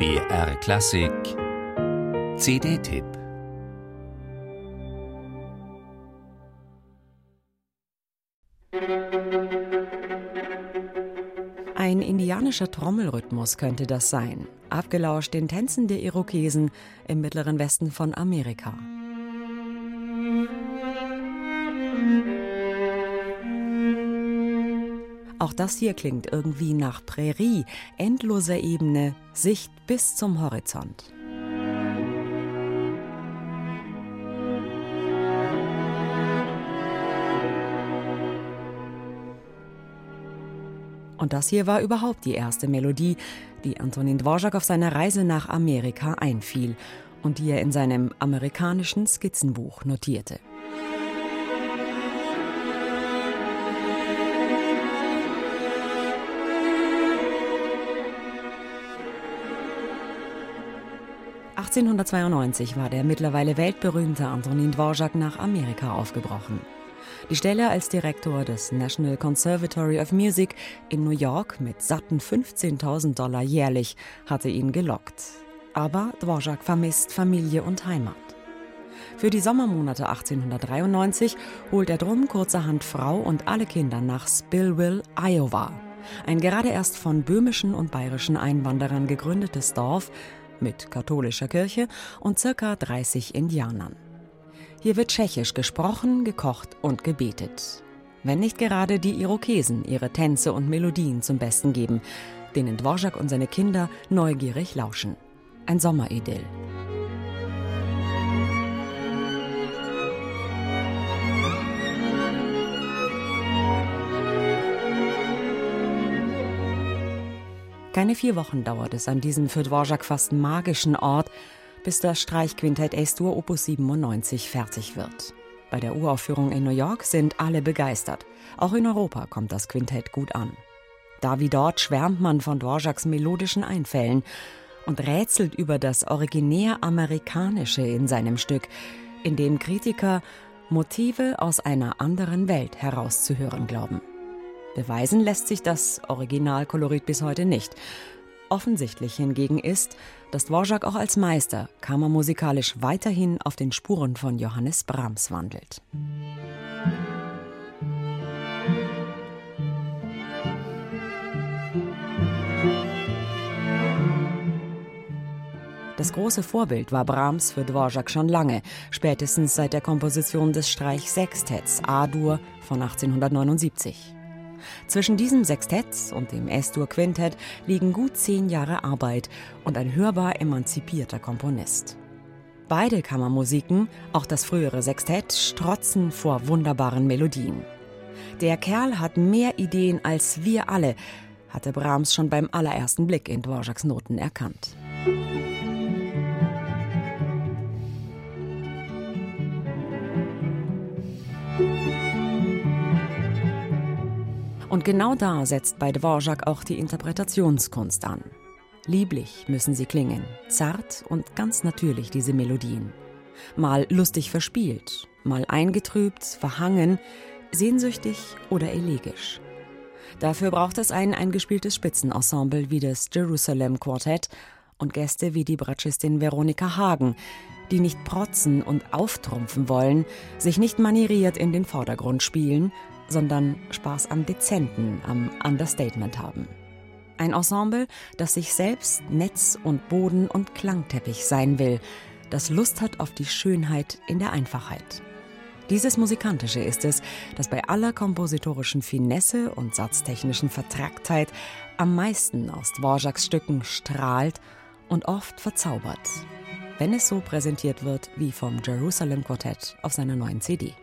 BR Klassik CD-Tipp Ein indianischer Trommelrhythmus könnte das sein, abgelauscht den Tänzen der Irokesen im mittleren Westen von Amerika. Auch das hier klingt irgendwie nach Prärie, endloser Ebene, Sicht bis zum Horizont. Und das hier war überhaupt die erste Melodie, die Antonin Dvorak auf seiner Reise nach Amerika einfiel und die er in seinem amerikanischen Skizzenbuch notierte. 1892 war der mittlerweile weltberühmte Antonin Dvorak nach Amerika aufgebrochen. Die Stelle als Direktor des National Conservatory of Music in New York mit satten 15.000 Dollar jährlich hatte ihn gelockt. Aber Dvorak vermisst Familie und Heimat. Für die Sommermonate 1893 holt er drum kurzerhand Frau und alle Kinder nach Spillville, Iowa. Ein gerade erst von böhmischen und bayerischen Einwanderern gegründetes Dorf, mit katholischer Kirche und circa 30 Indianern. Hier wird Tschechisch gesprochen, gekocht und gebetet. Wenn nicht gerade die Irokesen ihre Tänze und Melodien zum Besten geben, denen Dvorak und seine Kinder neugierig lauschen. Ein Sommeridyll. Keine vier Wochen dauert es an diesem für Dvorak fast magischen Ort, bis das Streichquintett S-Dur Opus 97 fertig wird. Bei der Uraufführung in New York sind alle begeistert. Auch in Europa kommt das Quintett gut an. Da wie dort schwärmt man von Dvoraks melodischen Einfällen und rätselt über das originär Amerikanische in seinem Stück, in dem Kritiker Motive aus einer anderen Welt herauszuhören glauben. Beweisen lässt sich das Originalkolorit bis heute nicht. Offensichtlich hingegen ist, dass Dvorak auch als Meister kammermusikalisch weiterhin auf den Spuren von Johannes Brahms wandelt. Das große Vorbild war Brahms für Dvorak schon lange, spätestens seit der Komposition des Streichsextetts A-Dur von 1879. Zwischen diesem Sextett und dem S-Dur-Quintett liegen gut zehn Jahre Arbeit und ein hörbar emanzipierter Komponist. Beide Kammermusiken, auch das frühere Sextett, strotzen vor wunderbaren Melodien. Der Kerl hat mehr Ideen als wir alle, hatte Brahms schon beim allerersten Blick in Dvoraks Noten erkannt. Und genau da setzt bei Dvorak auch die Interpretationskunst an. Lieblich müssen sie klingen, zart und ganz natürlich diese Melodien. Mal lustig verspielt, mal eingetrübt, verhangen, sehnsüchtig oder elegisch. Dafür braucht es ein eingespieltes Spitzenensemble wie das Jerusalem Quartett und Gäste wie die Bratschistin Veronika Hagen, die nicht protzen und auftrumpfen wollen, sich nicht manieriert in den Vordergrund spielen, sondern Spaß am Dezenten, am Understatement haben. Ein Ensemble, das sich selbst Netz und Boden und Klangteppich sein will, das Lust hat auf die Schönheit in der Einfachheit. Dieses Musikantische ist es, das bei aller kompositorischen Finesse und satztechnischen Vertracktheit am meisten aus Dvoraks Stücken strahlt und oft verzaubert, wenn es so präsentiert wird wie vom Jerusalem Quartett auf seiner neuen CD.